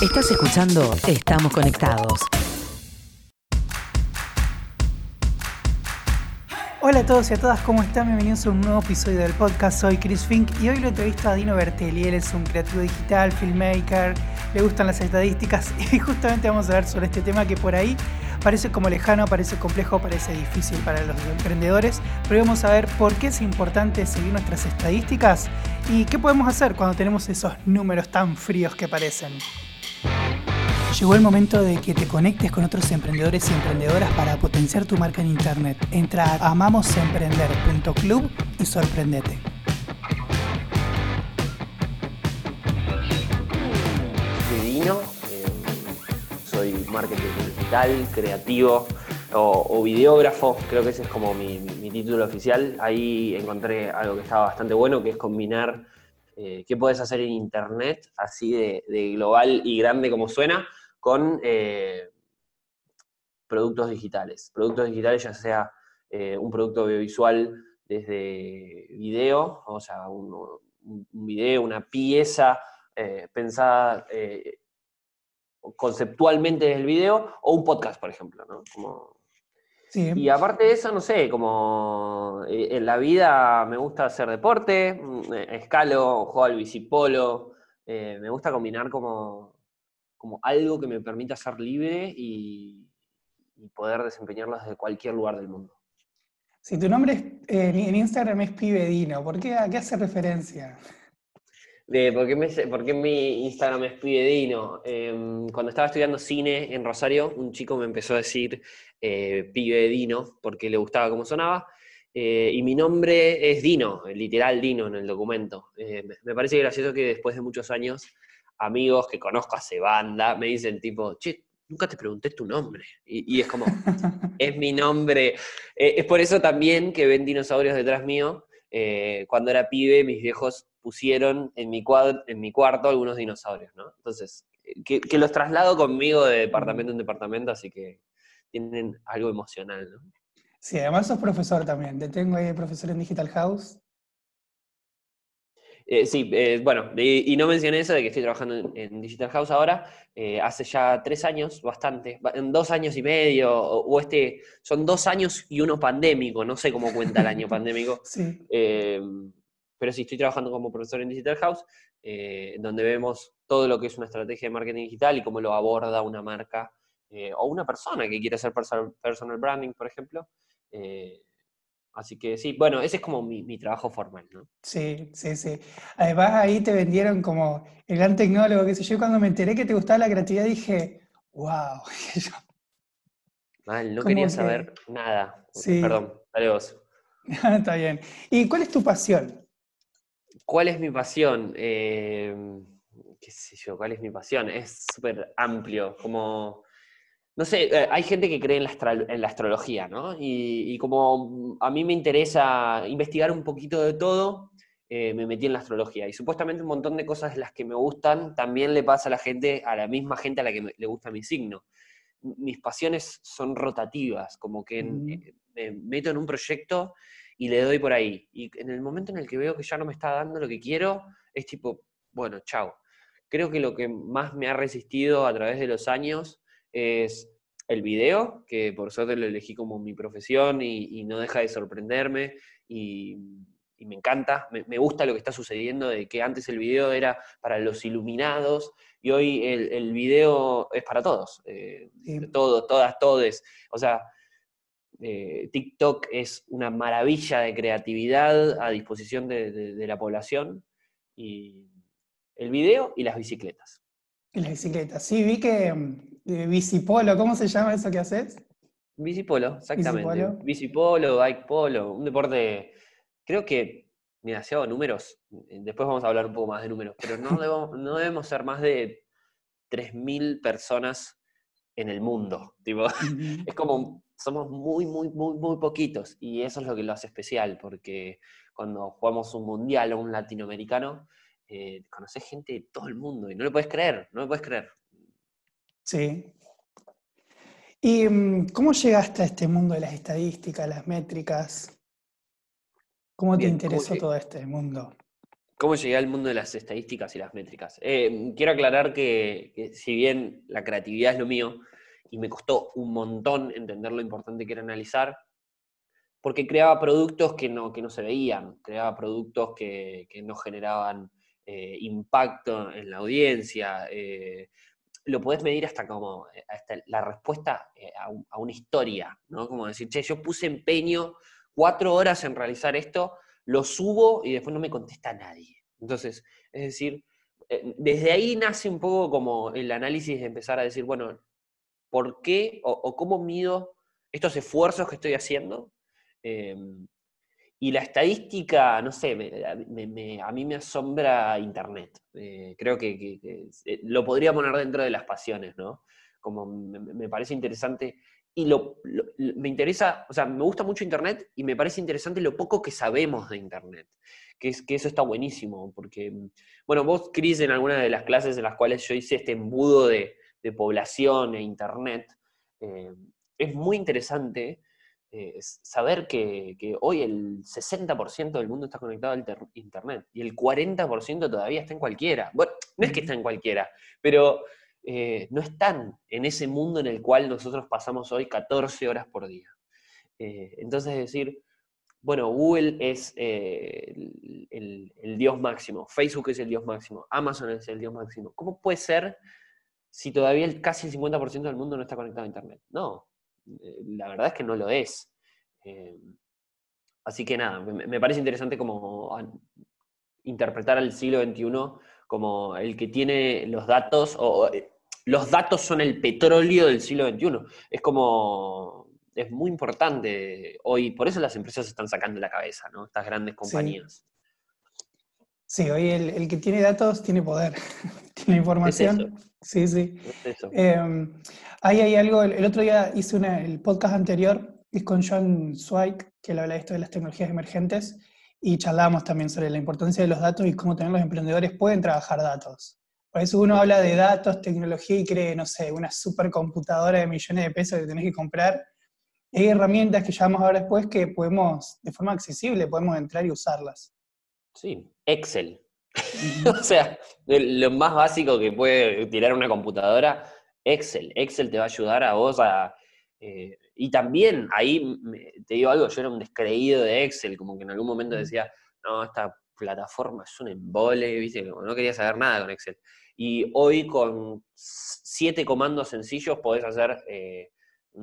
Estás escuchando Estamos Conectados. Hola a todos y a todas, ¿cómo están? Bienvenidos a un nuevo episodio del podcast. Soy Chris Fink y hoy lo entrevisto a Dino Bertelli. Él es un creativo digital, filmmaker, le gustan las estadísticas y justamente vamos a hablar sobre este tema que por ahí parece como lejano, parece complejo, parece difícil para los emprendedores, pero vamos a ver por qué es importante seguir nuestras estadísticas y qué podemos hacer cuando tenemos esos números tan fríos que parecen. Llegó el momento de que te conectes con otros emprendedores y emprendedoras para potenciar tu marca en Internet. Entra a amamosemprender.club y sorprendete. Soy Dino, eh, soy marketing digital, creativo o, videógrafo, creo que ese es como mi, título oficial. Ahí encontré algo que estaba bastante bueno, que es combinar eh, qué puedes hacer en Internet, así de global y grande como suena, con eh, productos digitales. Productos digitales, ya sea eh, un producto audiovisual desde video, o sea, un, un video, una pieza eh, pensada conceptualmente desde el video, o un podcast, por ejemplo, ¿no? Como, Sí, y aparte de eso, no sé, como en la vida me gusta hacer deporte, mm, escalo, juego al bicipolo, me gusta combinar como, como algo que me permita ser libre y, y poder desempeñarlo desde cualquier lugar del mundo. si tu nombre es, eh, en Instagram es Pibedino, ¿por qué, ¿a qué hace referencia? De, ¿por, qué me- por qué mi Instagram es Pibedino? Em, cuando estaba estudiando cine en Rosario, un chico me empezó a decir eh, Pibedino porque le gustaba cómo sonaba. eh, y mi nombre es Dino, literal Dino en el documento. Eh, me parece gracioso que después de muchos años, amigos que conozco hace banda me dicen tipo, che, nunca te pregunté tu nombre. Y, y es como, es mi nombre. Eh, es por eso también que ven dinosaurios detrás mío. Eh, cuando era pibe, mis viejos pusieron en mi, en mi cuarto algunos dinosaurios, ¿no? Entonces, eh, que, que los traslado conmigo de departamento en departamento, así que tienen algo emocional, ¿no? Sí, además sos profesor también. Te tengo ahí de profesor en Digital House. Eh, sí, eh, bueno, y, y no mencioné eso de que estoy trabajando en, en Digital House ahora, eh, hace ya tres años, bastante, ba- en dos años y medio, o, o este, son dos años y uno pandémico, no sé cómo cuenta el año pandémico, Sí. Eh, pero sí, estoy trabajando como profesor en Digital House, eh, donde vemos todo lo que es una estrategia de marketing digital y cómo lo aborda una marca o una persona que quiere hacer personal, personal branding, por ejemplo. Eh, así que sí, bueno, ese es como mi, mi trabajo formal, ¿no? Sí, sí, sí. Además ahí te vendieron como el gran tecnólogo, qué sé yo. Cuando me enteré que te gustaba la creatividad dije, wow. Mal, no quería que- saber nada. Sí. Perdón, dale vos. Está bien. ¿Y cuál es tu pasión? ¿Cuál es mi pasión? Eh, qué sé yo, ¿cuál es mi pasión? Es súper amplio, como, no sé, eh, hay gente que cree en la, astral- en la astrología, ¿no? Y, y como a mí me interesa investigar un poquito de todo, eh, me metí en la astrología. Y supuestamente un montón de cosas de las que me gustan también le pasa a la gente, a la misma gente a la que me- le gusta mi signo. Mis pasiones son rotativas, como que en- Ujú. eh, me meto en un proyecto y le doy por ahí. Y en el momento en el que veo que ya no me está dando lo que quiero, es tipo, bueno, chao. Creo que lo que más me ha resistido a través de los años es el video, que por suerte lo elegí como mi profesión y, y no deja de sorprenderme y, y me encanta, me, me gusta lo que está sucediendo, de que antes el video era para los iluminados y hoy el, el video es para todos, eh, Sí. todos, todas, todes. O sea, eh, TikTok es una maravilla de creatividad a disposición de, de- de la población. Y el video y las bicicletas. Y las bicicletas. Sí, vi que mm, eh, bicipolo, ¿cómo se llama eso que haces? Bicipolo, exactamente. Bicipolo. Bicipolo, bike polo, un deporte, creo que, mira, si hago números, después vamos a hablar un poco más de números, pero no debemos, no debemos ser más de 3.000 personas en el mundo. Tipo, es como, somos muy, muy, muy, muy poquitos y eso es lo que lo hace especial, porque cuando jugamos un mundial o un latinoamericano, eh, conoces gente de todo el mundo y no lo puedes creer, no lo puedes creer. Sí. ¿Y mm, cómo llegaste a este mundo de las estadísticas, las métricas? ¿Cómo te Bien, ¿cómo interesó todo este mundo? ¿Cómo llegué al mundo de las estadísticas y las métricas? Eh, quiero aclarar que, si bien la creatividad es lo mío y me costó un montón entender lo importante que era analizar, porque creaba productos que no, que no se veían, creaba productos que, no generaban eh, impacto en la audiencia. Eh, lo podés medir hasta como hasta la respuesta a, una historia, ¿no? Como decir, che, yo puse empeño cuatro horas en realizar esto lo subo y después no me contesta nadie. Entonces, es decir, eh, desde ahí nace un poco como el análisis de empezar a decir, bueno, ¿por qué o, cómo mido estos esfuerzos que estoy haciendo? Em, y la estadística, no sé, a mí me asombra Internet. Eh, creo que, eh, lo podría poner dentro de las pasiones, ¿no? Como me parece interesante y lo, me interesa, o sea, me gusta mucho Internet y me parece interesante lo poco que sabemos de Internet, que, es, que eso está buenísimo, porque, bueno, vos, Cris, en alguna de las clases en las cuales yo hice este embudo de, población e Internet, eh, es muy interesante eh, saber que, que, hoy el 60% del mundo está conectado al Internet y el 40% todavía está en cualquiera. Bueno, no es que está en cualquiera, pero eh, no están en ese mundo en el cual nosotros pasamos hoy 14 horas por día. Eh, entonces, decir, bueno, Google es el, dios máximo, Facebook es el dios máximo, Amazon es el dios máximo. ¿Cómo puede ser si todavía el, casi el 50% del mundo no está conectado a Internet? No, la verdad es que no lo es. así que nada, me, parece interesante como interpretar al siglo XXI como el que tiene los datos, o eh, los datos son el petróleo del siglo XXI. Es como, es muy importante hoy, por eso las empresas se están sacando la cabeza, ¿no? Estas grandes compañías. Sí, hoy el, que tiene datos tiene poder, tiene información. Sí, sí. Em, ahí hay algo, el, otro día hice el podcast anterior, es con John Zweig, que le habla de esto de las tecnologías emergentes, y charlamos también sobre la importancia de los datos y cómo también los emprendedores pueden trabajar datos. Por eso uno habla de datos, tecnología y cree, no sé, una supercomputadora de millones de pesos que tenés que comprar. Hay herramientas que llevamos ahora después que podemos, de forma accesible, podemos entrar y usarlas. Sí, Excel. o sea, lo más básico que puede tirar una computadora, Excel. Excel te va a ayudar a vos a eh, y también ahí, te digo algo, yo era un descreído de Excel, como que en algún momento decía, no, esta plataforma es un embole, ¿viste? no quería saber nada con Excel. Y hoy con siete comandos sencillos podés hacer eh,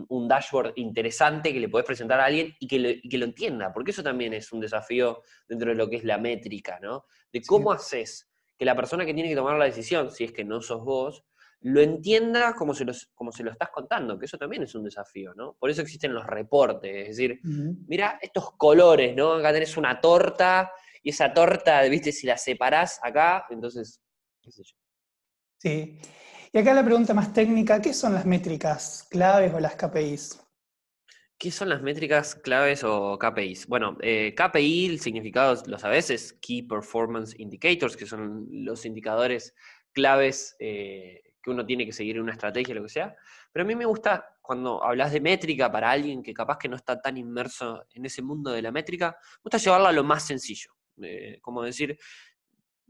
un dashboard interesante que le podés presentar a alguien y que, lo, que, lo, entienda, porque eso también es un desafío dentro de lo que es la métrica, ¿no? De cómo haces que la persona que tiene que tomar la decisión, si es que no sos vos, lo entienda como se, como se lo estás contando, que eso también es un desafío, ¿no? Por eso existen los reportes, es decir, mira estos colores, ¿no? Acá tenés una torta y esa torta, viste, si la separás acá, entonces, qué sé yo. Sí. Y acá la pregunta más técnica, ¿qué son las métricas claves o las KPIs? ¿Qué son las métricas claves o KPIs? Bueno, eh, KPI, el significado lo sabes, es Key Performance Indicators, que son los indicadores claves eh, que uno tiene que seguir una estrategia, lo que sea. Pero a mí me gusta cuando hablas de métrica para alguien que capaz que no está tan inmerso en ese mundo de la métrica, me gusta llevarla a lo más sencillo. Eh, como decir,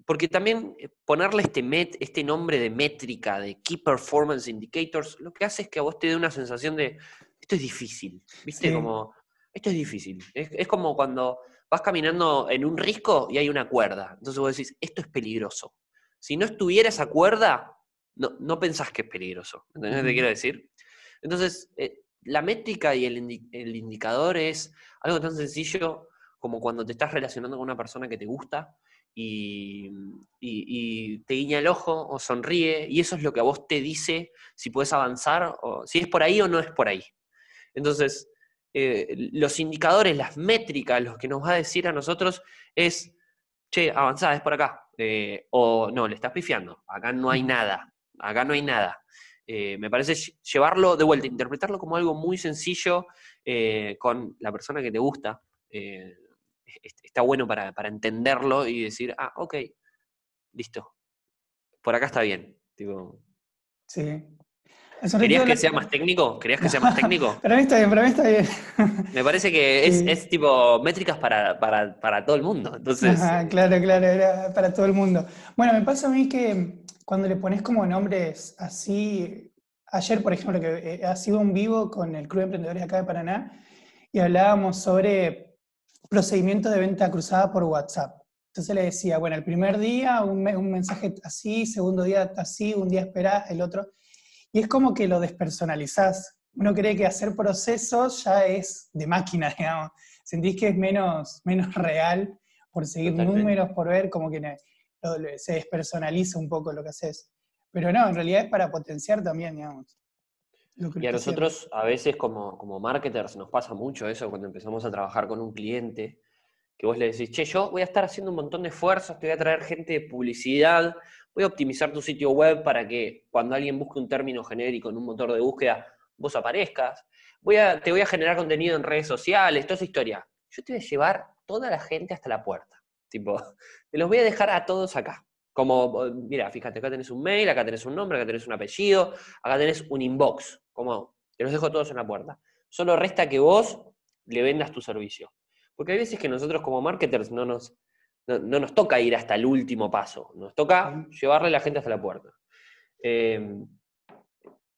porque también eh, ponerle este, met, este nombre de métrica, de Key Performance Indicators, lo que hace es que a vos te dé una sensación de, esto es difícil, ¿viste? Como, esto es difícil. Es, es, como cuando vas caminando en un risco y hay una cuerda. Entonces vos decís, esto es peligroso. Si no estuviera esa cuerda, no, no pensás que es peligroso. ¿Entendés lo que te quiero decir? Entonces, eh, la métrica y el, indicador es algo tan sencillo como cuando te estás relacionando con una persona que te gusta y, te guiña el ojo o sonríe, y eso es lo que a vos te dice si puedes avanzar, o si es por ahí o no es por ahí. Entonces, eh, los indicadores, las métricas, lo que nos va a decir a nosotros es, che, avanzá, es por acá. Eh, o no, le estás pifiando, acá no hay nada acá no hay nada. Eh, me parece llevarlo de vuelta, interpretarlo como algo muy sencillo con la persona que te gusta. Está bueno para, entenderlo y decir, ah, ok, listo. Por acá está bien. Sí. ¿Querías que sea más técnico? ¿Querías que sea más técnico? para mí está bien, para mí está bien. Me parece que es, tipo métricas para, todo el mundo. Entonces... claro, claro, era para todo el mundo. Bueno, me pasa a mí que cuando le pones como nombres así, ayer por ejemplo, que eh, ha sido un vivo con el Club de Emprendedores acá de Paraná, y hablábamos sobre procedimientos de venta cruzada por WhatsApp. Entonces le decía, bueno, el primer día un, mensaje así, segundo día así, un día esperás, el otro. Y es como que lo despersonalizás. Uno cree que hacer procesos ya es de máquina, digamos. Sentís que es menos, menos real por seguir números, por ver, como que se despersonaliza un poco lo que haces. Pero no, en realidad es para potenciar también, digamos. Y a nosotros a veces como, como marketers nos pasa mucho eso cuando empezamos a trabajar con un cliente, que vos le decís, che, yo voy a estar haciendo un montón de esfuerzos, te voy a traer gente de publicidad, voy a optimizar tu sitio web para que cuando alguien busque un término genérico en un motor de búsqueda, vos aparezcas, voy a, te voy a generar contenido en redes sociales, toda esa historia. Yo te voy a llevar toda la gente hasta la puerta. Tipo, te los voy a dejar a todos acá. Como, mira, fíjate, acá tenés un mail, acá tenés un nombre, acá tenés un apellido, acá tenés un inbox. Como, te los dejo todos en la puerta. Solo resta que vos le vendas tu servicio. Porque hay veces que nosotros como marketers no nos, no, nos toca ir hasta el último paso, nos toca llevarle a la gente hasta la puerta. Eh,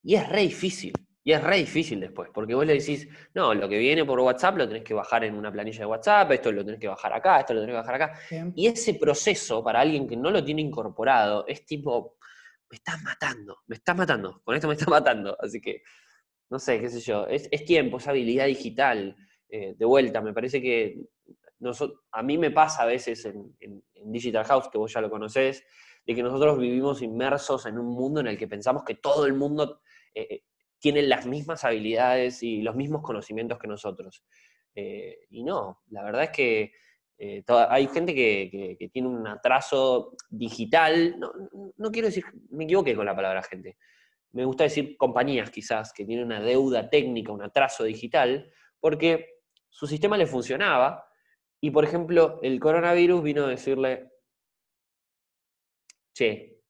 y es re difícil, y es re difícil después, porque vos le decís, no, lo que viene por WhatsApp lo tenés que bajar en una planilla de WhatsApp, esto lo tenés que bajar acá, esto lo tenés que bajar acá. Y ese proceso, para alguien que no lo tiene incorporado, es tipo, me estás matando, me estás matando, con esto me estás matando. Así que, no sé, qué sé yo, es, es tiempo, es habilidad digital. Eh, de vuelta, me parece que a mí me pasa a veces en, Digital House, que vos ya lo conocés, de que nosotros vivimos inmersos en un mundo en el que pensamos que todo el mundo eh, eh, tiene las mismas habilidades y los mismos conocimientos que nosotros. y no, la verdad es que hay gente que, tiene un atraso digital, no, no, quiero decir, me equivoqué con la palabra gente, me gusta decir compañías quizás, que tienen una deuda técnica, un atraso digital, porque su sistema le funcionaba y, por ejemplo, el coronavirus vino a decirle, che,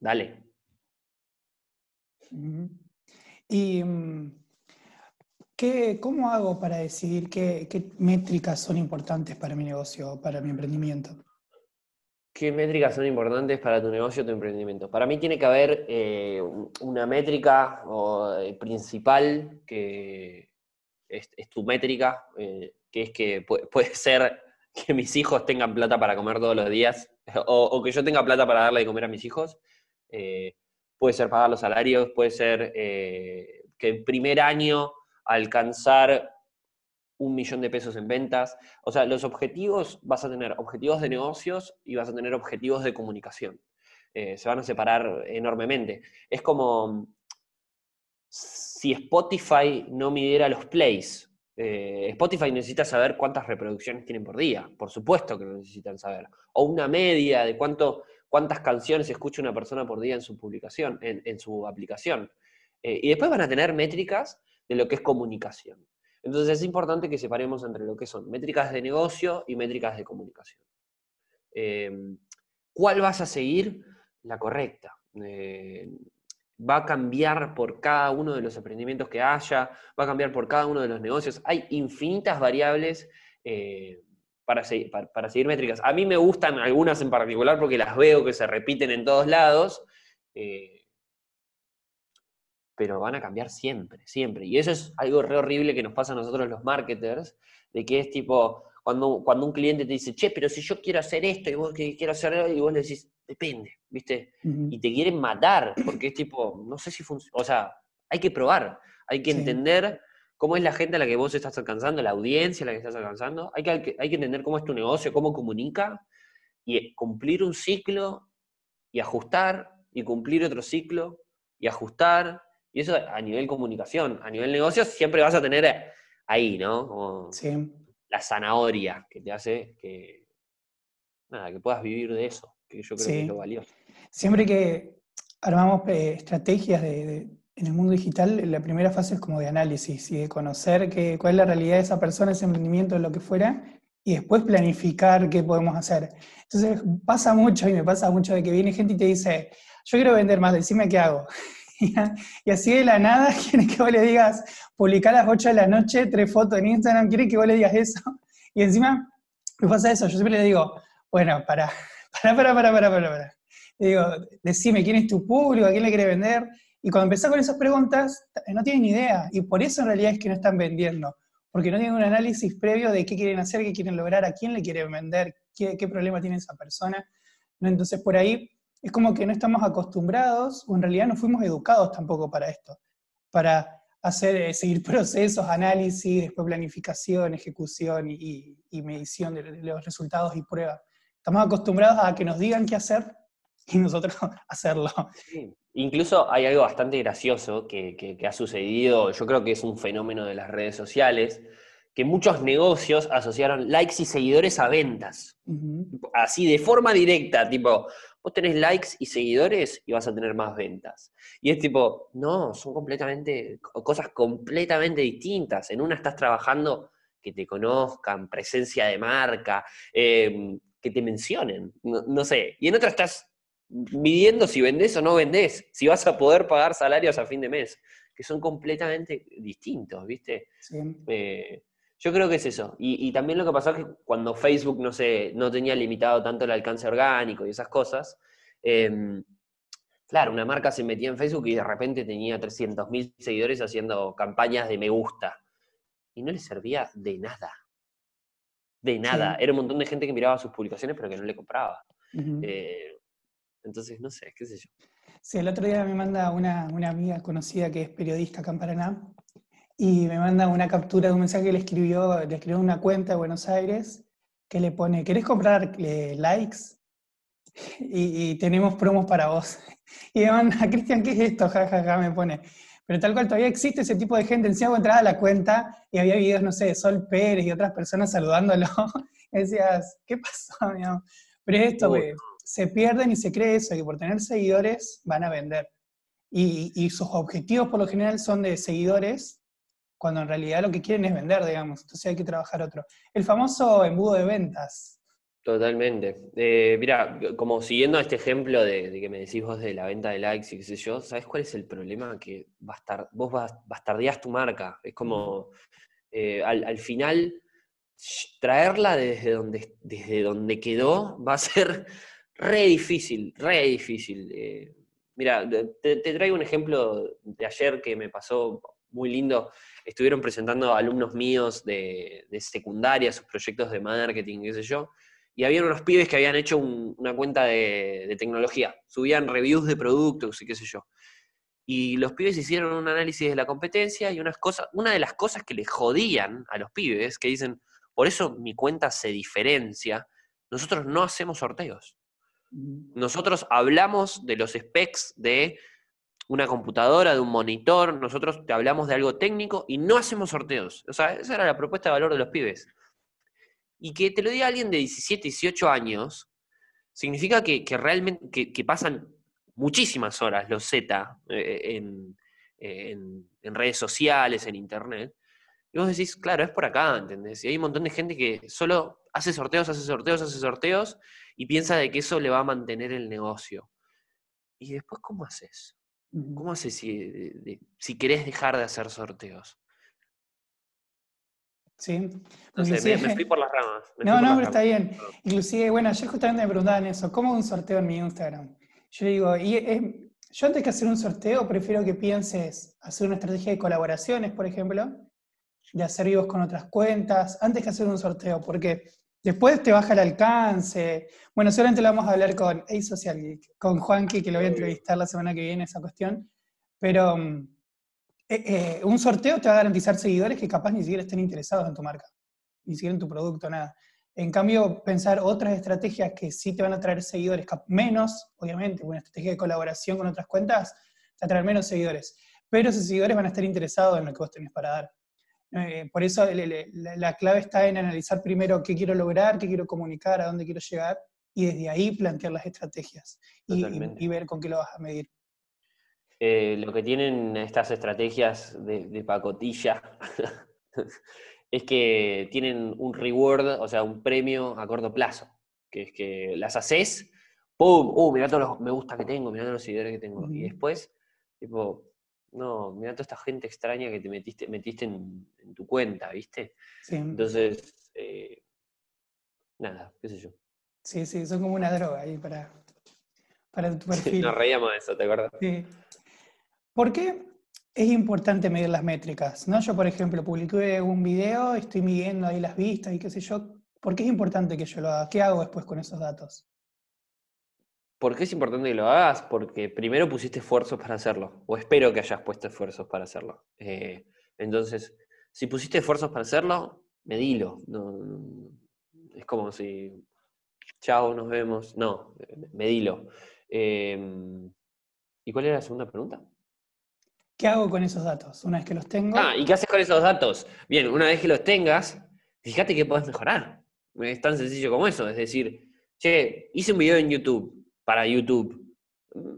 dale. ¿Y mm, ¿qué, cómo hago para decidir qué, métricas son importantes para mi negocio, para mi emprendimiento? ¿Qué métricas son importantes para tu negocio o tu emprendimiento? Para mí tiene que haber eh, una métrica eh, principal que, es, tu métrica, eh, que es que puede, ser que mis hijos tengan plata para comer todos los días, o, que yo tenga plata para darle de comer a mis hijos. Eh, puede ser pagar los salarios, puede ser eh, que el primer año alcanzar un millón de pesos en ventas. O sea, los objetivos, vas a tener objetivos de negocios y vas a tener objetivos de comunicación. se van a separar enormemente. Es como si Spotify no midiera los plays. Eh, Spotify necesita saber cuántas reproducciones tienen por día, por supuesto que lo necesitan saber. O una media de cuánto, cuántas canciones escucha una persona por día en su publicación, en, su aplicación. Eh, y después van a tener métricas de lo que es comunicación. Entonces es importante que separemos entre lo que son métricas de negocio y métricas de comunicación. Eh, ¿Cuál vas a seguir? La correcta va a cambiar por cada uno de los emprendimientos que haya, va a cambiar por cada uno de los negocios. Hay infinitas variables eh, para, seguir, para, seguir métricas. A mí me gustan algunas en particular porque las veo que se repiten en todos lados, eh, pero van a cambiar siempre, siempre. Y eso es algo re horrible que nos pasa a nosotros los marketers, de que es tipo, cuando, cuando un cliente te dice, che, pero si yo quiero hacer esto y vos quiero hacer y vos le decís, depende, ¿viste? Y te quieren matar, porque es tipo, no sé si funciona, o sea, hay que probar, hay que entender cómo es la gente a la que vos estás alcanzando, la audiencia a la que estás alcanzando, hay que, hay que entender cómo es tu negocio, cómo comunica, y cumplir un ciclo y ajustar, y cumplir otro ciclo y ajustar, y eso a nivel comunicación, a nivel negocio siempre vas a tener ahí, ¿no? sí. La zanahoria que te hace que, nada, que puedas vivir de eso que yo creo que es lo valioso. Siempre que armamos eh, estrategias en el mundo digital, la primera fase es como de análisis y de conocer cuál es la realidad de esa persona, ese emprendimiento, lo que fuera, y después planificar qué podemos hacer. Entonces pasa mucho y me pasa mucho de que viene gente y te dice, yo quiero vender más, decime qué hago. Y así de la nada quiere que vos le digas, publicar a las 8 de la noche tres fotos en Instagram, quiere que vos le digas eso. Y encima me pasa eso, yo siempre le digo, bueno, para, para, para, para, para, para. Le digo, decime quién es tu público, a quién le quiere vender. Y cuando empezás con esas preguntas, no tienen idea. Y por eso en realidad es que no están vendiendo. Porque no tienen un análisis previo de qué quieren hacer, qué quieren lograr, a quién le quieren vender, qué, qué problema tiene esa persona. Entonces por ahí es como que no estamos acostumbrados, o en realidad no fuimos educados tampoco para esto, para hacer, eh, seguir procesos, análisis, después planificación, ejecución y, medición de, los resultados y pruebas. Estamos acostumbrados a que nos digan qué hacer y nosotros hacerlo. Incluso hay algo bastante gracioso que, ha sucedido, yo creo que es un fenómeno de las redes sociales, que muchos negocios asociaron likes y seguidores a ventas. Así, de forma directa, tipo, vos tenés likes y seguidores y vas a tener más ventas. Y es tipo, no, son completamente, cosas completamente distintas. En una estás trabajando que te conozcan, presencia de marca, em, que te mencionen, no, sé. Y en otra estás midiendo si vendés o no vendés, si vas a poder pagar salarios a fin de mes, que son completamente distintos, ¿viste? Sí. Eh, yo creo que es eso. Y, también lo que pasó es que cuando Facebook, no sé, no tenía limitado tanto el alcance orgánico y esas cosas, em, claro, una marca se metía en Facebook y de repente tenía 300.000 seguidores haciendo campañas de me gusta. Y no le servía de nada. De nada. Era un montón de gente que miraba sus publicaciones pero que no le compraba. Eh, entonces, no sé, qué sé yo. Sí, el otro día me manda una, una amiga conocida que es periodista acá en Paraná, y me manda una captura de un mensaje que le escribió, le escribió una cuenta de Buenos Aires que le pone, ¿querés comprar eh, likes? Y, tenemos promos para vos. Y me manda, Cristian, ¿qué es esto? Ja, ja, ja, me pone. Pero tal cual todavía existe ese tipo de gente. Encima entrada a la cuenta y había videos, no sé, de Sol Pérez y otras personas saludándolo. Y decías, ¿qué pasó? Pero es esto, se pierden y se cree eso, que por tener seguidores van a vender. Y, y, sus objetivos por lo general son de seguidores cuando en realidad lo que quieren es vender, digamos. Entonces hay que trabajar otro. El famoso embudo de ventas. Totalmente. Eh, mira, como siguiendo este ejemplo de, que me decís vos de la venta de likes y qué sé yo, ¿sabes cuál es el problema? Que bastar, vos bastardeás tu marca. Es como, eh, al, final, traerla desde donde, desde donde quedó va a ser re difícil, re difícil. Eh, mira, te, te, traigo un ejemplo de ayer que me pasó muy lindo estuvieron presentando alumnos míos de, secundaria sus proyectos de marketing, qué sé yo, y había unos pibes que habían hecho una cuenta de, tecnología, subían reviews de productos y qué sé yo. Y los pibes hicieron un análisis de la competencia y unas cosas, una de las cosas que les jodían a los pibes, que dicen, por eso mi cuenta se diferencia, nosotros no hacemos sorteos. Nosotros hablamos de los specs de una computadora, de un monitor, nosotros te hablamos de algo técnico y no hacemos sorteos. O sea, esa era la propuesta de valor de los pibes. Y que te lo diga alguien de 17, 18 años, significa que, realmente que, pasan muchísimas horas los Z eh, en, en, redes sociales, en internet. Y vos decís, claro, es por acá, ¿entendés? Y hay un montón de gente que solo hace sorteos, hace sorteos, hace sorteos y piensa de que eso le va a mantener el negocio. ¿Y después cómo haces? ¿Cómo haces si, si querés dejar de hacer sorteos? Sí. No sé, me, fui por las ramas. No, no, pero está bien. Inclusive, bueno, ayer justamente me preguntaban eso, ¿cómo un sorteo en mi Instagram? Yo digo, y yo antes que hacer un sorteo, prefiero que pienses hacer una estrategia de colaboraciones, por ejemplo, de hacer vivos con otras cuentas, antes que hacer un sorteo, porque Después te baja el alcance. Bueno, seguramente lo vamos a hablar con A Social Geek, con Juanqui, que lo voy a entrevistar la semana que viene, esa cuestión. Pero mm, eh, eh, un sorteo te va a garantizar seguidores que capaz ni siquiera estén interesados en tu marca, ni siquiera en tu producto, nada. En cambio, pensar otras estrategias que sí te van a traer seguidores, menos, obviamente, una estrategia de colaboración con otras cuentas, te va a traer menos seguidores. Pero esos seguidores van a estar interesados en lo que vos tenés para dar. Eh, por eso la, clave está en analizar primero qué quiero lograr, qué quiero comunicar, a dónde quiero llegar, y desde ahí plantear las estrategias y, ver con qué lo vas a medir. Eh, lo que tienen estas estrategias de, pacotilla es que tienen un reward, o sea, un premio a corto plazo, que es que las haces, ¡pum! ¡Uh, mirá todos los me gusta que tengo, mirá todos los seguidores que tengo! Y después, tipo, no, mirá toda esta gente extraña que te metiste, metiste en, tu cuenta, ¿viste? Sí. Entonces, eh, nada, qué sé yo. Sí, sí, son como una droga ahí para, para tu perfil. Nos reíamos de eso, ¿te acuerdas? Sí. ¿Por qué es importante medir las métricas? ¿no? Yo, por ejemplo, publiqué un video, estoy midiendo ahí las vistas y qué sé yo. ¿Por qué es importante que yo lo haga? ¿Qué hago después con esos datos? ¿Por qué es importante que lo hagas? Porque primero pusiste esfuerzos para hacerlo, o espero que hayas puesto esfuerzos para hacerlo. Eh, entonces, si pusiste esfuerzos para hacerlo, medilo. es como si, chao, nos vemos. No, medilo. Em, ¿Y cuál era la segunda pregunta? ¿Qué hago con esos datos una vez que los tengo? Ah, ¿y qué haces con esos datos? Bien, una vez que los tengas, fíjate que puedes mejorar. Es tan sencillo como eso. Es decir, che, hice un video en YouTube para YouTube.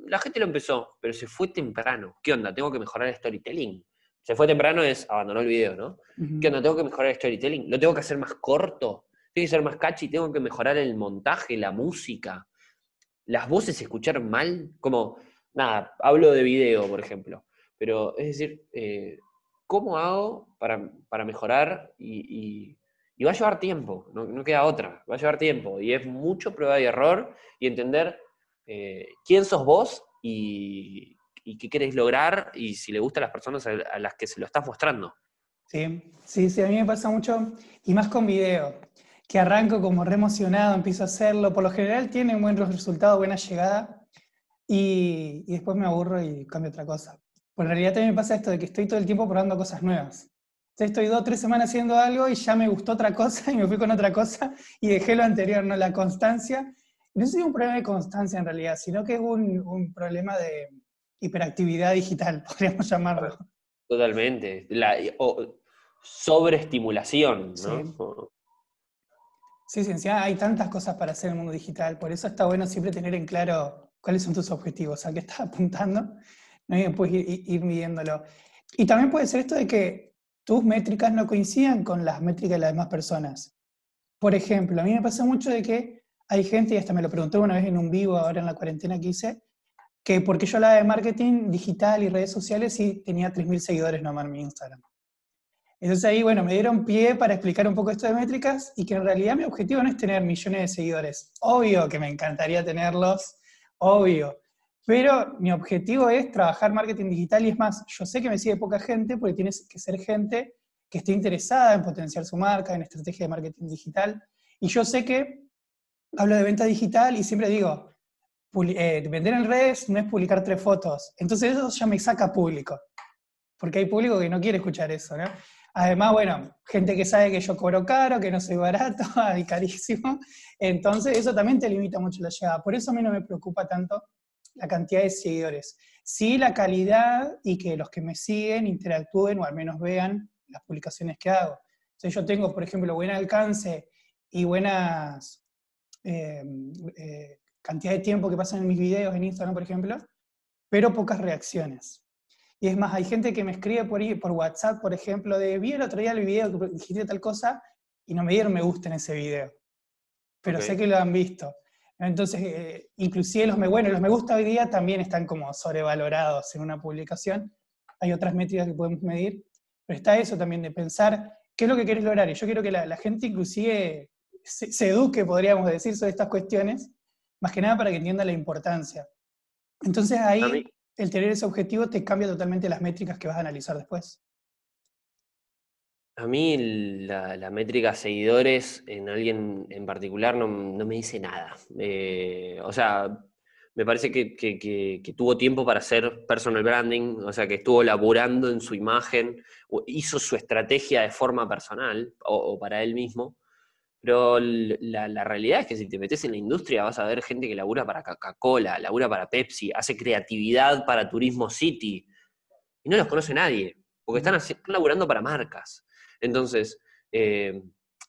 La gente lo empezó, pero se fue temprano. ¿Qué onda? Tengo que mejorar el storytelling. Se fue temprano es abandonó el video, ¿no? ¿Qué onda? Tengo que mejorar el storytelling. Lo tengo que hacer más corto. Tiene que ser más catchy. Tengo que mejorar el montaje, la música. Las voces se escuchar mal. Como, nada, hablo de video, por ejemplo. Pero es decir, eh, ¿cómo hago para, mejorar? Y, va a llevar tiempo, no, no, queda otra, va a llevar tiempo. Y es mucho prueba y error y entender eh, quién sos vos y, qué querés lograr y si le gusta a las personas a, las que se lo estás mostrando. Sí, sí, sí, a mí me pasa mucho, y más con video, que arranco como re emocionado, empiezo a hacerlo, por lo general tiene buen resultado, buena llegada, y, después me aburro y cambio otra cosa. Por realidad también me pasa esto de que estoy todo el tiempo probando cosas nuevas. Estoy dos o tres semanas haciendo algo y ya me gustó otra cosa y me fui con otra cosa y dejé lo anterior, ¿no? La constancia no es un problema de constancia en realidad, sino que es un, problema de hiperactividad digital, podríamos llamarlo. Totalmente. La, sobreestimulación, ¿no? Sí. sí, hay tantas cosas para hacer en el mundo digital, por eso está bueno siempre tener en claro cuáles son tus objetivos, a qué estás apuntando, ¿no? y después ir, midiéndolo. Y también puede ser esto de que tus métricas no coincidan con las métricas de las demás personas. Por ejemplo, a mí me pasa mucho de que hay gente, y hasta me lo preguntó una vez en un vivo ahora en la cuarentena que hice, que porque yo hablaba de marketing digital y redes sociales y tenía 3.000 seguidores nomás en mi Instagram. Entonces ahí, bueno, me dieron pie para explicar un poco esto de métricas y que en realidad mi objetivo no es tener millones de seguidores. Obvio que me encantaría tenerlos, obvio. Pero mi objetivo es trabajar marketing digital y es más, yo sé que me sigue poca gente porque tiene que ser gente que esté interesada en potenciar su marca, en estrategia de marketing digital. Y yo sé que hablo de venta digital y siempre digo, eh, vender en redes no es publicar tres fotos. Entonces eso ya me saca público, porque hay público que no quiere escuchar eso, ¿no? Además, bueno, gente que sabe que yo cobro caro, que no soy barato, y carísimo. Entonces eso también te limita mucho la llegada. Por eso a mí no me preocupa tanto la cantidad de seguidores. Sí la calidad y que los que me siguen interactúen o al menos vean las publicaciones que hago. Entonces yo tengo, por ejemplo, buen alcance y buenas eh, eh, cantidad de tiempo que pasan en mis videos en Instagram, por ejemplo, pero pocas reacciones. Y es más, hay gente que me escribe por, por WhatsApp, por ejemplo, de vi el otro día el video que dijiste tal cosa y no me dieron me gusta en ese video. Pero sé que lo han visto. Entonces, eh, inclusive los me, bueno, los me gusta hoy día también están como sobrevalorados en una publicación. Hay otras métricas que podemos medir, pero está eso también de pensar qué es lo que quieres lograr. Y yo quiero que la, la gente inclusive se, eduque, podríamos decir, sobre estas cuestiones, más que nada para que entienda la importancia. Entonces ahí el tener ese objetivo te cambia totalmente las métricas que vas a analizar después. A mí la, métrica seguidores en alguien en particular no, me dice nada. Eh, o sea, me parece que, tuvo tiempo para hacer personal branding, o sea, que estuvo laburando en su imagen, hizo su estrategia de forma personal o para él mismo, pero la, realidad es que si te metes en la industria vas a ver gente que labura para Coca-Cola, labura para Pepsi, hace creatividad para Turismo City. Y no los conoce nadie, porque están, están laburando para marcas. Entonces, eh,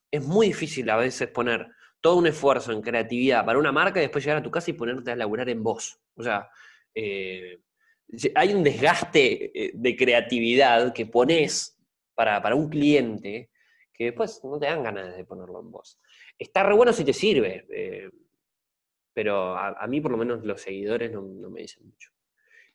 es muy difícil a veces poner todo un esfuerzo en creatividad para una marca y después llegar a tu casa y ponerte a laburar en vos. O sea, eh, hay un desgaste eh, de creatividad que pones para, para un cliente que después no te dan ganas de ponerlo en voz. Está re bueno si te sirve, eh, pero a, mí por lo menos los seguidores no, me dicen mucho.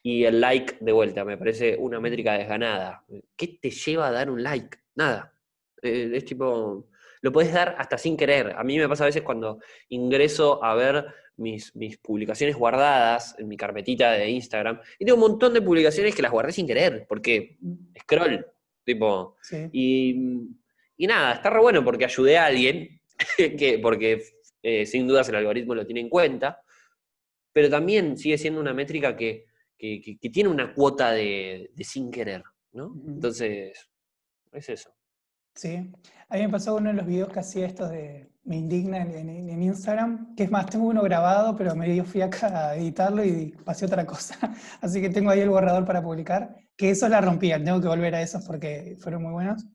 Y el like de vuelta, me parece una métrica desganada. ¿Qué te lleva a dar un like? Nada. Eh, es tipo, lo puedes dar hasta sin querer. A mí me pasa a veces cuando ingreso a ver mis, mis, publicaciones guardadas en mi carpetita de Instagram, y tengo un montón de publicaciones que las guardé sin querer, porque scroll, tipo. Y, y, nada, está re bueno porque ayudé a alguien, que, porque eh, sin dudas el algoritmo lo tiene en cuenta, pero también sigue siendo una métrica que, que, que tiene una cuota de, de sin querer, ¿no? Entonces, es eso. Sí, a mí me pasó uno de los videos que hacía estos de me indigna en, Instagram, que es más, tengo uno grabado, pero me dio fui acá a editarlo y pasé otra cosa. Así que tengo ahí el borrador para publicar, que esos la rompían, tengo que volver a esos porque fueron muy buenos.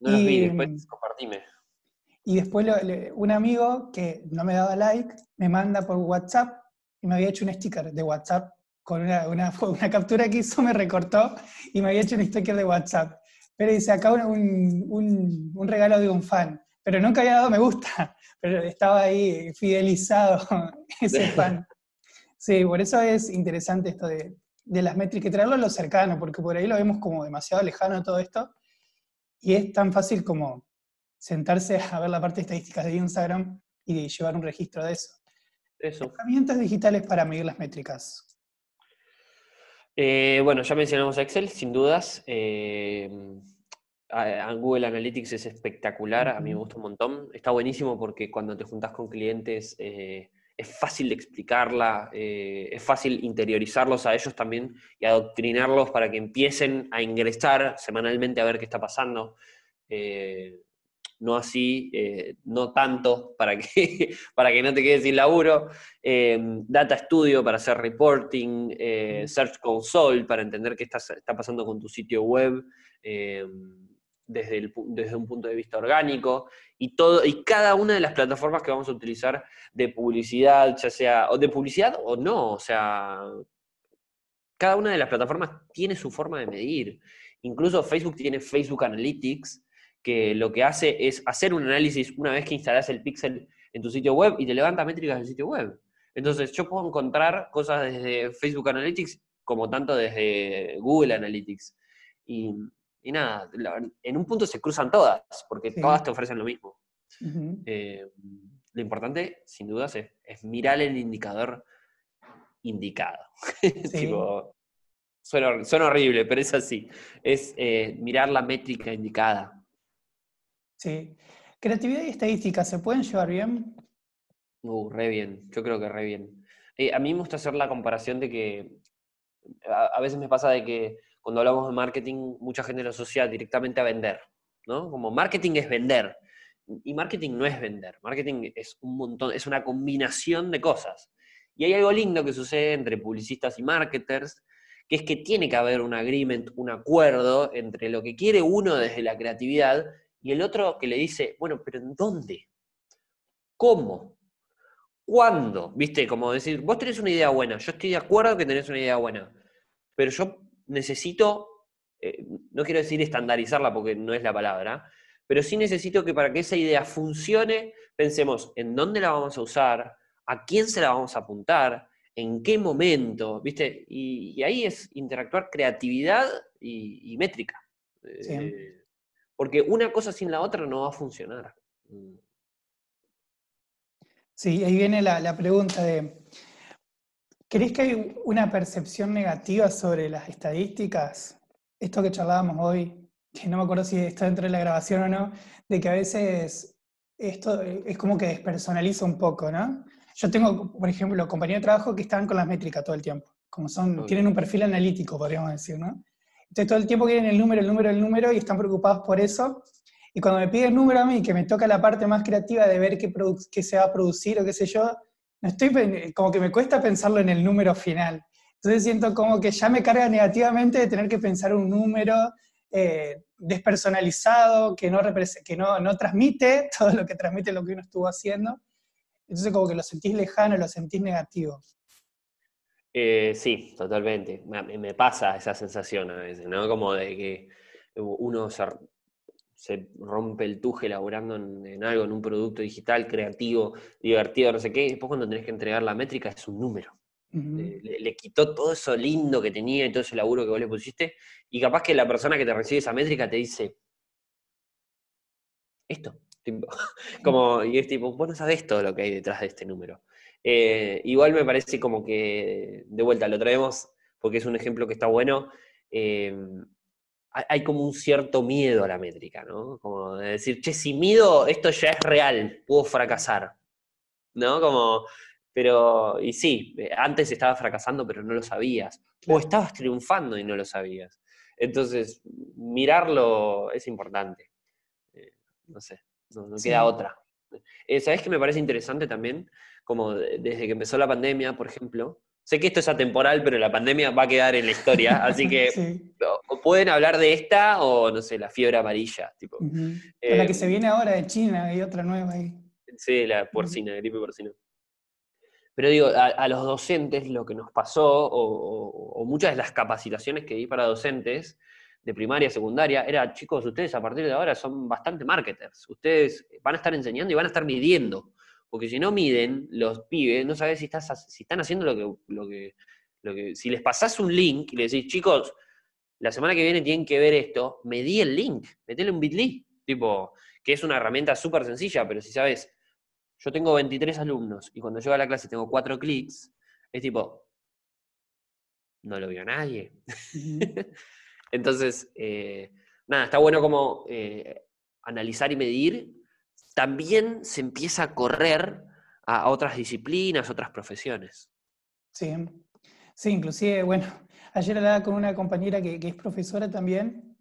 No los vi, después compartime. Y después un amigo que no me daba like, me manda por WhatsApp y me había hecho un sticker de WhatsApp con una, una, una captura que hizo, me recortó y me había hecho un sticker de WhatsApp. Pero dice acá un, un, un regalo de un fan pero nunca había dado me gusta, pero estaba ahí fidelizado ese fan. Sí, por eso es interesante esto de, de las métricas, traerlo a lo cercano, porque por ahí lo vemos como demasiado lejano todo esto, y es tan fácil como sentarse a ver la parte de estadísticas de Instagram y llevar un registro de eso. Eso. Herramientas digitales para medir las métricas. Eh, bueno, ya mencionamos Excel, sin dudas. Eh, Google Analytics es espectacular, a mí me gusta un montón. Está buenísimo porque cuando te juntas con clientes eh, es fácil de explicarla, eh, es fácil interiorizarlos a ellos también y adoctrinarlos para que empiecen a ingresar semanalmente a ver qué está pasando. Eh, no así, no tanto para que, para que no te quedes sin laburo. data Studio para hacer reporting, Search Console para entender qué está, está pasando con tu sitio web desde, desde un punto de vista orgánico y, todo, y cada una de las plataformas que vamos a utilizar de publicidad, ya sea o de publicidad o no, o sea, cada una de las plataformas tiene su forma de medir. Incluso Facebook tiene Facebook Analytics, que lo que hace es hacer un análisis una vez que instalas el pixel en tu sitio web y te levanta métricas del sitio web. Entonces yo puedo encontrar cosas desde Facebook Analytics como tanto desde Google Analytics. Y, y nada, en un punto se cruzan todas, porque todas te ofrecen lo mismo. Eh, lo importante, sin duda, es, mirar el indicador indicado. suena, horrible, pero es así. Es eh, mirar la métrica indicada. Sí. ¿Creatividad y estadística se pueden llevar bien? Uh, re bien. Yo creo que re bien. Eh, a mí me gusta hacer la comparación de que a veces me pasa de que cuando hablamos de marketing, mucha gente lo asocia directamente a vender, ¿no? Como marketing es vender. Y marketing no es vender, marketing es un montón, es una combinación de cosas. Y hay algo lindo que sucede entre publicistas y marketers, que es que tiene que haber un agreement, un acuerdo entre lo que quiere uno desde la creatividad y el otro que le dice, bueno, pero ¿en dónde? ¿Cómo? ¿Cuándo? ¿Viste? Como decir, vos tenés una idea buena, yo estoy de acuerdo que tenés una idea buena, pero yo necesito, eh, no quiero decir estandarizarla porque no es la palabra, pero sí necesito que para que esa idea funcione, pensemos en dónde la vamos a usar, a quién se la vamos a apuntar, en qué momento, ¿viste? Y, ahí es interactuar creatividad y, métrica. Eh, porque una cosa sin la otra no va a funcionar. Sí, ahí viene la, la pregunta de, ¿Crees que hay una percepción negativa sobre las estadísticas? Esto que charlábamos hoy, que no me acuerdo si está dentro de la grabación o no, de que a veces esto es como que despersonaliza un poco, ¿no? Yo tengo, por ejemplo, compañeros de trabajo que están con las métricas todo el tiempo, como son, tienen un perfil analítico, podríamos decir, ¿no? Entonces todo el tiempo quieren el número, el número, el número y están preocupados por eso. Y cuando me piden el número a mí, que me toca la parte más creativa de ver qué, qué se va a producir o qué sé yo, estoy, como que me cuesta pensarlo en el número final. Entonces siento como que ya me carga negativamente de tener que pensar un número eh, despersonalizado, que, no, que no, no transmite todo lo que transmite lo que uno estuvo haciendo. Entonces como que lo sentís lejano, lo sentís negativo. Eh, sí, totalmente. Me, me, pasa esa sensación a veces, ¿no? Como de que uno se rompe el tuje laburando en, algo, en un producto digital, creativo, divertido, no sé qué, y después cuando tenés que entregar la métrica es un número. le, quitó todo eso lindo que tenía y todo ese laburo que vos le pusiste, y capaz que la persona que te recibe esa métrica te dice, esto, como, y es tipo, vos no sabés todo lo que hay detrás de este número. Eh, igual me parece como que, de vuelta, lo traemos porque es un ejemplo que está bueno. Eh, hay como un cierto miedo a la métrica, ¿no? Como de decir, che, si mido, esto ya es real, puedo fracasar. ¿No? Como, pero, y sí, eh, antes estabas fracasando, pero no lo sabías. O estabas triunfando y no lo sabías. Entonces, mirarlo es importante. no sé. No, queda otra. Eh, ¿Sabes qué me parece interesante también? Como desde que empezó la pandemia, por ejemplo. Sé que esto es atemporal, pero la pandemia va a quedar en la historia, así que o, pueden hablar de esta o, no sé, la fiebre amarilla. Tipo. la que se viene ahora de China, hay otra nueva ahí. Sí, la porcina, gripe porcina. Pero digo, a, los docentes lo que nos pasó, o, o, muchas de las capacitaciones que di para docentes, de primaria, secundaria, era, chicos, ustedes a partir de ahora son bastante marketers. Ustedes van a estar enseñando y van a estar midiendo. Porque si no miden, los pibes, no sabes si, estás, si están haciendo lo que, lo, que, lo que... Si les pasás un link y les decís, chicos, la semana que viene tienen que ver esto, medí el link, metele un bit.ly. Tipo, que es una herramienta súper sencilla, pero si sabes, yo tengo 23 alumnos y cuando llego a la clase tengo 4 clics, es tipo, no lo vio nadie. Entonces, eh, nada, está bueno como eh, analizar y medir. También se empieza a correr a, otras disciplinas, otras profesiones. Sí, sí, inclusive, bueno, ayer hablaba con una compañera que, es profesora también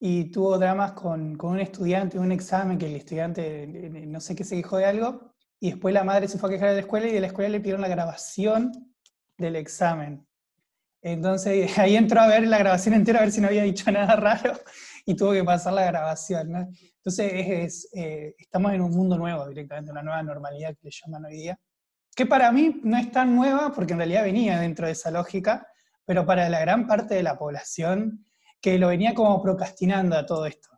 y tuvo dramas con, un estudiante, un examen que el estudiante no sé qué se quejó de algo, y después la madre se fue a quejar de la escuela y de la escuela le pidieron la grabación del examen. Entonces ahí entró a ver la grabación entera a ver si no había dicho nada raro y tuvo que pasar la grabación. ¿no? Entonces eh, estamos en un mundo nuevo directamente, una nueva normalidad que le llaman hoy día, que para mí no es tan nueva porque en realidad venía dentro de esa lógica, pero para la gran parte de la población que lo venía como procrastinando a todo esto.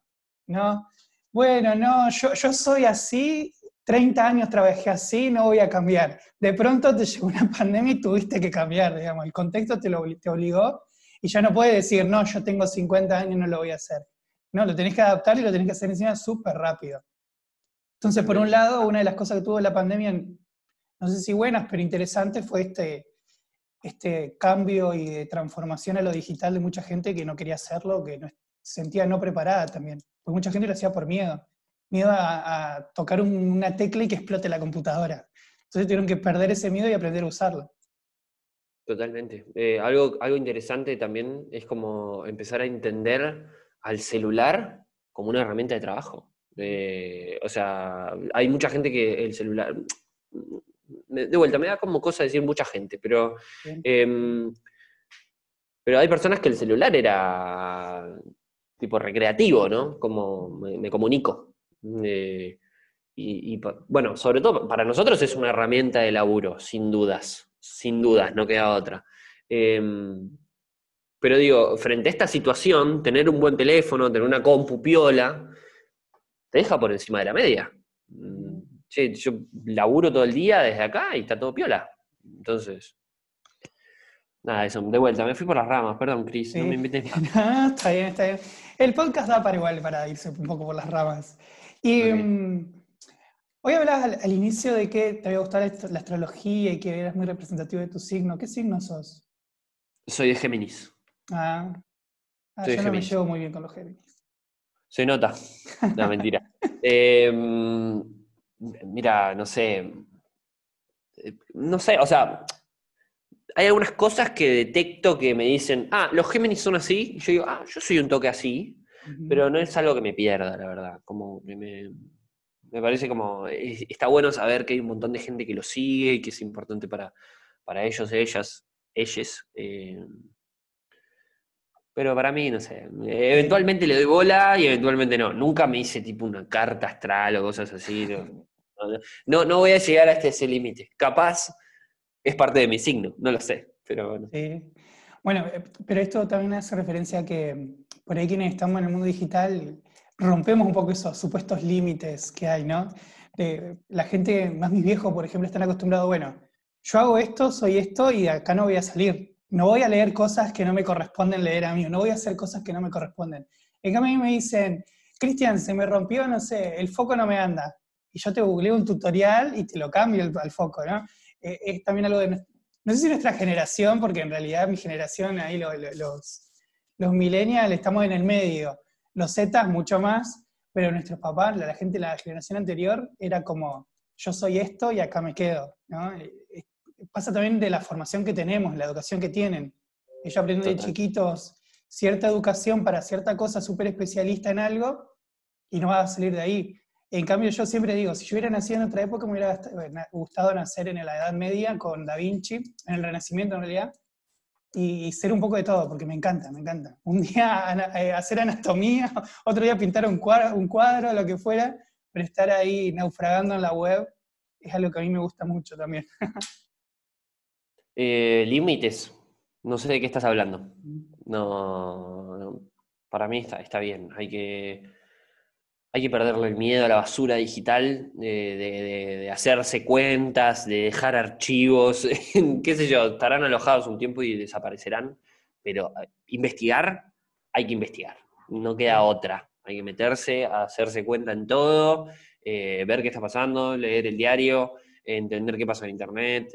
¿no? Bueno, no, yo, yo soy así 30 años trabajé así, no voy a cambiar. De pronto te llegó una pandemia y tuviste que cambiar, digamos, el contexto te, lo, te obligó y ya no puedes decir, no, yo tengo 50 años no lo voy a hacer. No, lo tenés que adaptar y lo tenés que hacer encima súper rápido. Entonces, por un lado, una de las cosas que tuvo la pandemia, no sé si buenas, pero interesantes, fue este, este cambio y de transformación a lo digital de mucha gente que no quería hacerlo, que no, sentía no preparada también. Porque mucha gente lo hacía por miedo miedo a, tocar una tecla y que explote la computadora. Entonces tuvieron que perder ese miedo y aprender a usarlo. Totalmente. Eh, algo, algo interesante también es como empezar a entender al celular como una herramienta de trabajo. o sea, hay mucha gente que el celular... De vuelta, me da como cosa decir mucha gente, pero... Em, pero hay personas que el celular era tipo recreativo, ¿no? Como me comunico. Eh, y, bueno, sobre todo para nosotros es una herramienta de laburo, sin dudas, sin dudas, no queda otra. Em, pero digo, frente a esta situación, tener un buen teléfono, tener una compu piola, te deja por encima de la media. Mm, yo laburo todo el día desde acá y está todo piola. Entonces, nada, eso, de vuelta, me fui por las ramas, perdón, Cris, no me invites está bien, está bien. El podcast da para igual, para irse un poco por las ramas. Y mm, hoy hablabas al, inicio de que te había gustado la, astrología y que eras muy representativo de tu signo. ¿Qué signo sos? Soy de Géminis. Ah, ah yo no me llevo muy bien con los Géminis. Soy nota. No, mentira. Em, mira, no sé. No sé, o sea, hay algunas cosas que detecto que me dicen, ah, los Géminis son así. Y yo digo, ah, yo soy un toque así pero no es algo que me pierda, la verdad. Como me, parece como, está bueno saber que hay un montón de gente que lo sigue y que es importante para, para ellos, ellas, ellas. Eh, pero para mí, no sé, eventualmente le doy bola y eventualmente no. Nunca me hice tipo una carta astral o cosas así. No, no, voy a llegar a este ese límite. Capaz es parte de mi signo, no lo sé, pero bueno. Bueno, eh, pero esto también hace referencia a que por ahí quienes estamos en el mundo digital, rompemos un poco esos supuestos límites que hay, ¿no? la gente, más mis viejos, por ejemplo, están acostumbrados, bueno, yo hago esto, soy esto y acá no voy a salir. No voy a leer cosas que no me corresponden leer a mí, no voy a hacer cosas que no me corresponden. En cambio, a mí me dicen, Cristian, se me rompió, no sé, el foco no me anda. Y yo te googleo un tutorial y te lo cambio al foco, ¿no? Eh, es también algo de, no sé si nuestra generación, porque en realidad mi generación, ahí los, los, millennials estamos en el medio, los Zetas mucho más, pero nuestros papás, la gente de la generación anterior, era como, yo soy esto y acá me quedo. ¿no? Eh, eh, pasa también de la formación que tenemos, la educación que tienen. Ellos aprenden de chiquitos cierta educación para cierta cosa súper especialista en algo y no va a salir de ahí. En cambio, yo siempre digo, si yo hubiera nacido en otra época, me hubiera gustado nacer en la Edad Media con Da Vinci, en el Renacimiento en realidad, y ser un poco de todo, porque me encanta, me encanta. Un día eh, hacer anatomía, otro día pintar un cuadro, un cuadro, lo que fuera, pero estar ahí naufragando en la web es algo que a mí me gusta mucho también. Eh, límites. No sé de qué estás hablando. No, para mí está, está bien. Hay que hay que perderle el miedo a la basura digital, de, hacerse cuentas, de dejar archivos, qué sé yo, estarán alojados un tiempo y desaparecerán, pero eh, investigar, hay que investigar, no queda otra, hay que meterse, hacerse cuenta en todo, eh, ver qué está pasando, leer el diario, entender qué pasa en Internet,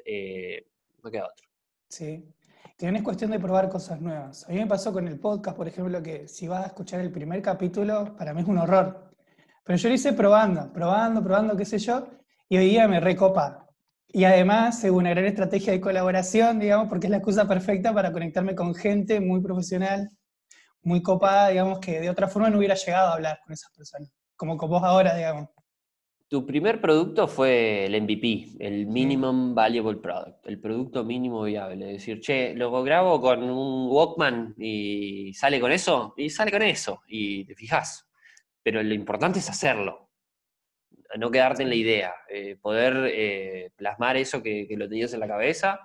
no queda otra. Sí, también es cuestión de probar cosas nuevas. A mí me pasó con el podcast, por ejemplo, que si vas a escuchar el primer capítulo, para mí es un horror pero yo lo hice probando, probando, probando, qué sé yo, y hoy día me recopa. Y además, según una gran estrategia de colaboración, digamos, porque es la excusa perfecta para conectarme con gente muy profesional, muy copada, digamos, que de otra forma no hubiera llegado a hablar con esas personas, como con vos ahora, digamos. Tu primer producto fue el MVP, el Minimum Valuable Product, el producto mínimo viable. Es decir, che, lo grabo con un Walkman y sale con eso, y sale con eso, y te fijas, pero lo importante es hacerlo, no quedarte en la idea, eh, poder eh, plasmar eso que, lo tenías en la cabeza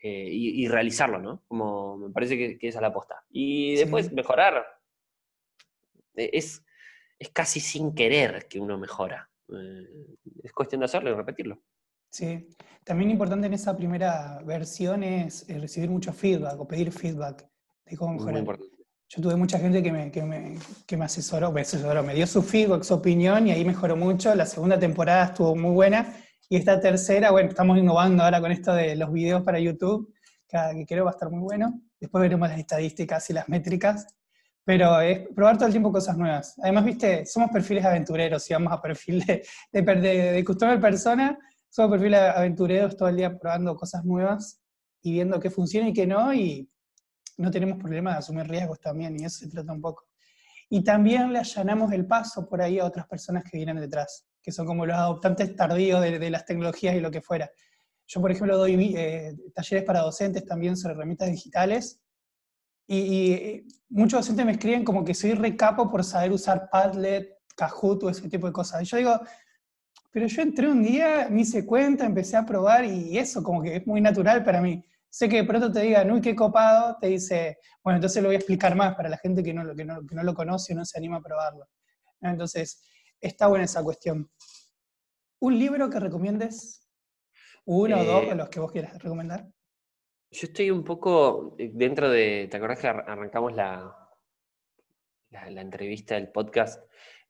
eh, y, realizarlo, ¿no? Como me parece que, esa es la aposta. Y después mejorar. Es, es casi sin querer que uno mejora. Es cuestión de hacerlo y repetirlo. Sí, también importante en esa primera versión es recibir mucho feedback o pedir feedback de cómo mejorar. Yo tuve mucha gente que me, que me, que me asesoró, me asesoró, me dio su feedback, su opinión y ahí mejoró mucho. La segunda temporada estuvo muy buena y esta tercera, bueno, estamos innovando ahora con esto de los videos para YouTube, que, creo va a estar muy bueno. Después veremos las estadísticas y las métricas, pero es probar todo el tiempo cosas nuevas. Además, viste, somos perfiles aventureros y vamos a perfil de, de, de, de customer persona, somos perfiles aventureros todo el día probando cosas nuevas y viendo qué funciona y qué no, y no tenemos problema de asumir riesgos también, y eso se trata un poco. Y también le allanamos el paso por ahí a otras personas que vienen detrás, que son como los adoptantes tardíos de, las tecnologías y lo que fuera. Yo, por ejemplo, doy eh, talleres para docentes también sobre herramientas digitales, y, muchos docentes me escriben como que soy recapo por saber usar Padlet, Kahoot o ese tipo de cosas. Y yo digo, pero yo entré un día, me hice cuenta, empecé a probar y eso como que es muy natural para mí sé que de pronto te digan, uy, qué copado, te dice, bueno, entonces lo voy a explicar más para la gente que no, que no, que no lo conoce o no se anima a probarlo. Entonces, está buena esa cuestión. ¿Un libro que recomiendes? ¿Uno o dos de eh, los que vos quieras recomendar? Yo estoy un poco dentro de, ¿te acordás que arrancamos la, la, entrevista del podcast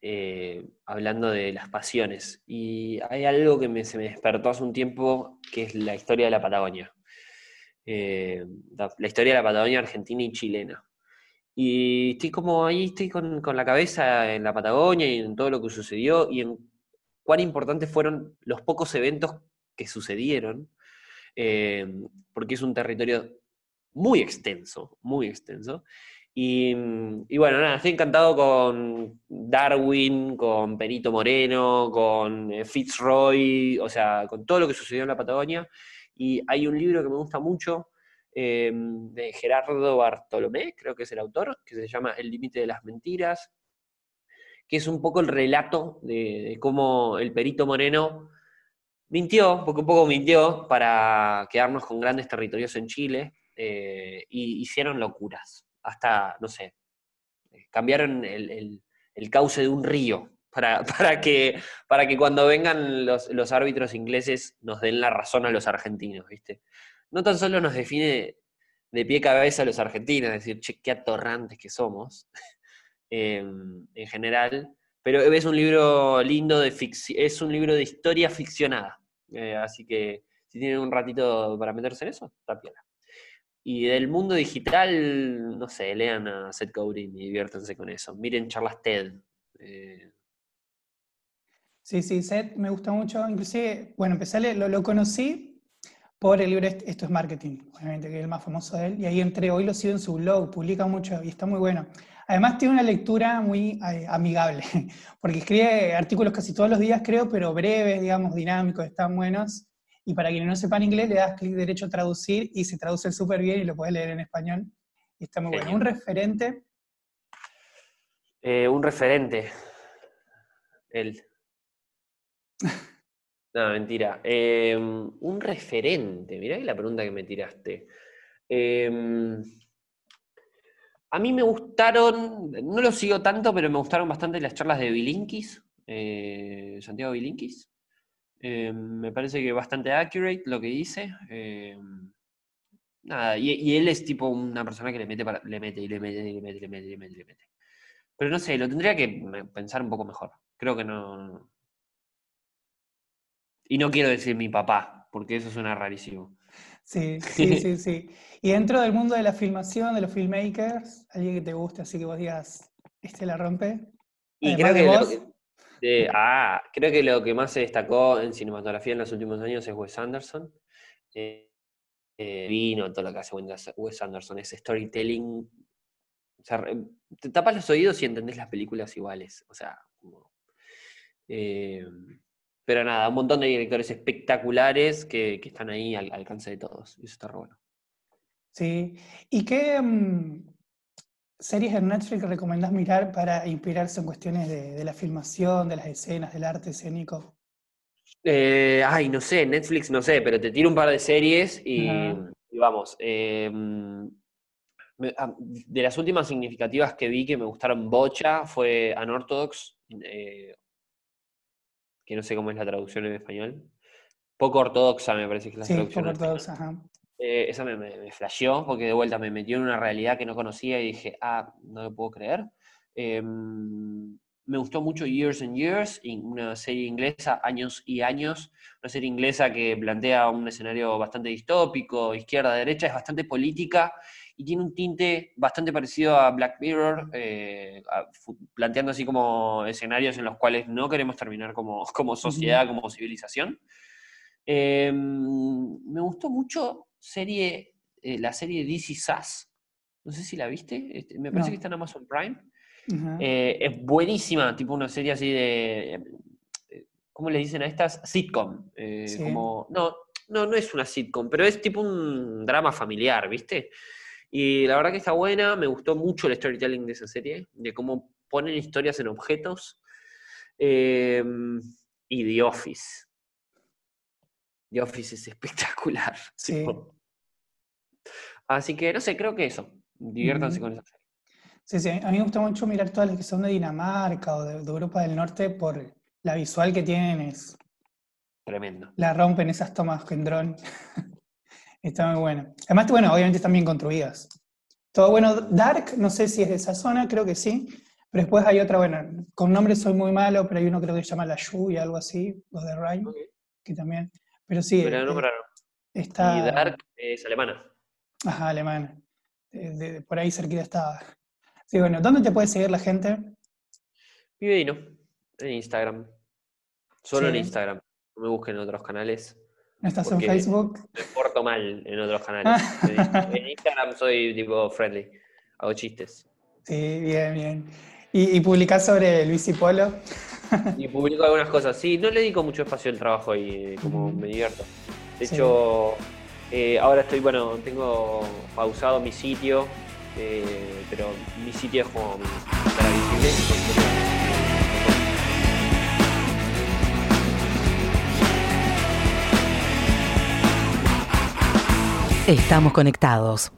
eh, hablando de las pasiones? Y hay algo que se me despertó hace un tiempo, que es la historia de la Patagonia. Eh, la, historia de la Patagonia argentina y chilena. Y estoy como ahí, estoy con, la cabeza en la Patagonia y en todo lo que sucedió y en cuán importantes fueron los pocos eventos que sucedieron, eh, porque es un territorio muy extenso, muy extenso. Y, y, bueno, nada, estoy encantado con Darwin, con Perito Moreno, con eh, Fitzroy, o sea, con todo lo que sucedió en la Patagonia. Y hay un libro que me gusta mucho em, de Gerardo Bartolomé, creo que es el autor, que se llama El límite de las mentiras, que es un poco el relato de, cómo el perito Moreno mintió, poco a poco mintió, para quedarnos con grandes territorios en Chile, y eh, hicieron locuras, hasta, no sé, cambiaron el, cauce de un río, para, para, que, para que cuando vengan los, árbitros ingleses nos den la razón a los argentinos, ¿viste? No tan solo nos define de pie cabeza a los argentinos, es decir, che, qué atorrantes que somos, em, en general, pero es un libro lindo de es un libro de historia ficcionada, eh, así que si tienen un ratito para meterse en eso, está Y del mundo digital, no sé, lean a Seth Godin y diviértanse con eso. Miren charlas TED. Eh, Sí, sí, Seth me gusta mucho. Inclusive, bueno, empecé leer, lo, conocí por el libro Esto es Marketing, obviamente, que es el más famoso de él. Y ahí entré, hoy lo sigo en su blog, publica mucho y está muy bueno. Además tiene una lectura muy eh, amigable, porque escribe artículos casi todos los días, creo, pero breves, digamos, dinámicos, están buenos. Y para quienes no sepan inglés, le das clic derecho a traducir y se traduce súper bien y lo puedes leer en español. Y está muy bueno. Un referente. Eh, un referente. Él. No, mentira. Em, un referente, mirá la pregunta que me tiraste. A mí me gustaron, no lo sigo tanto, pero me gustaron bastante las charlas de Bilinkis, eh, Santiago Bilinkis. Em, me parece que bastante accurate lo que dice. nada, y, él es tipo una persona que le mete, le mete y le mete y le mete y le mete y le mete y le mete. Pero no sé, lo tendría que pensar un poco mejor. Creo que no, y no quiero decir mi papá, porque eso suena rarísimo. Sí, sí, sí, sí. Y dentro del mundo de la filmación, de los filmmakers, alguien que te guste, así que vos digas, este la rompe. Y creo que, lo que, ah, creo que lo que más se destacó en cinematografía en los últimos años es Wes Anderson. Eh, eh, vino todo lo que hace Wes Anderson, ese storytelling. O sea, te tapas los oídos y entendés las películas iguales. O sea, como, eh, pero nada, un montón de directores espectaculares que, están ahí al, alcance de todos. Y eso está bueno. Sí. ¿Y qué mm, series en Netflix recomendás mirar para inspirarse en cuestiones de, la filmación, de las escenas, del arte escénico? Eh, ay, no sé, Netflix no sé, pero te tiro un par de series y, vamos. Em, ah, de las últimas significativas que vi que me gustaron bocha fue Unorthodox, eh, que no sé cómo es la traducción en español. Poco ortodoxa, me parece que es la sí, traducción. Poco ortodoxa, ajá. Eh, esa me, me, flasheó, porque de vuelta me metió en una realidad que no conocía y dije, ah, no lo puedo creer. Em, me gustó mucho Years and Years, una serie inglesa, Años y Años, una serie inglesa que plantea un escenario bastante distópico, izquierda-derecha, es bastante política y tiene un tinte bastante parecido a Black Mirror, eh, planteando así como escenarios en los cuales no queremos terminar como, como sociedad, como civilización. Em, me gustó mucho serie, eh, la serie DC Sass. No sé si la viste, este, me parece que está en Amazon Prime. Eh, es buenísima, tipo una serie así de. ¿Cómo le dicen a estas? Sitcom. Como, no, no, no es una sitcom, pero es tipo un drama familiar, ¿viste? Y la verdad que está buena, me gustó mucho el storytelling de esa serie, de cómo ponen historias en objetos. Em, y The Office. The Office es espectacular. Sí. Así que, no sé, creo que eso. Diviértanse con esa serie. Sí, sí, a mí me gusta mucho mirar todas las que son de Dinamarca o de, Europa del Norte por la visual que tienen. Es Tremendo. La rompen esas tomas con dron. Está muy bueno. Además, bueno, obviamente están bien construidas. Todo bueno, Dark, no sé si es de esa zona, creo que sí. Pero después hay otra, bueno, con nombres soy muy malo, pero hay uno creo que se llama La y algo así, los de Rhyme, que también. Pero sí. Pero no, pero Está... Y Dark es alemana. Ajá, alemana. por ahí cerquita estaba. Sí, bueno, ¿dónde te puede seguir la gente? Vivedino, en Instagram. Solo en Instagram. No me busquen en otros canales. ¿No estás en Facebook? Me porto mal en otros canales. en Instagram soy tipo friendly, hago chistes. Sí, bien, bien. ¿Y, y publicás sobre Luis y Polo? y publico algunas cosas. Sí, no le dedico mucho espacio al trabajo y como me divierto. De hecho, eh, ahora estoy, bueno, tengo pausado mi sitio, eh, pero mi sitio es como mi visible. Estamos conectados.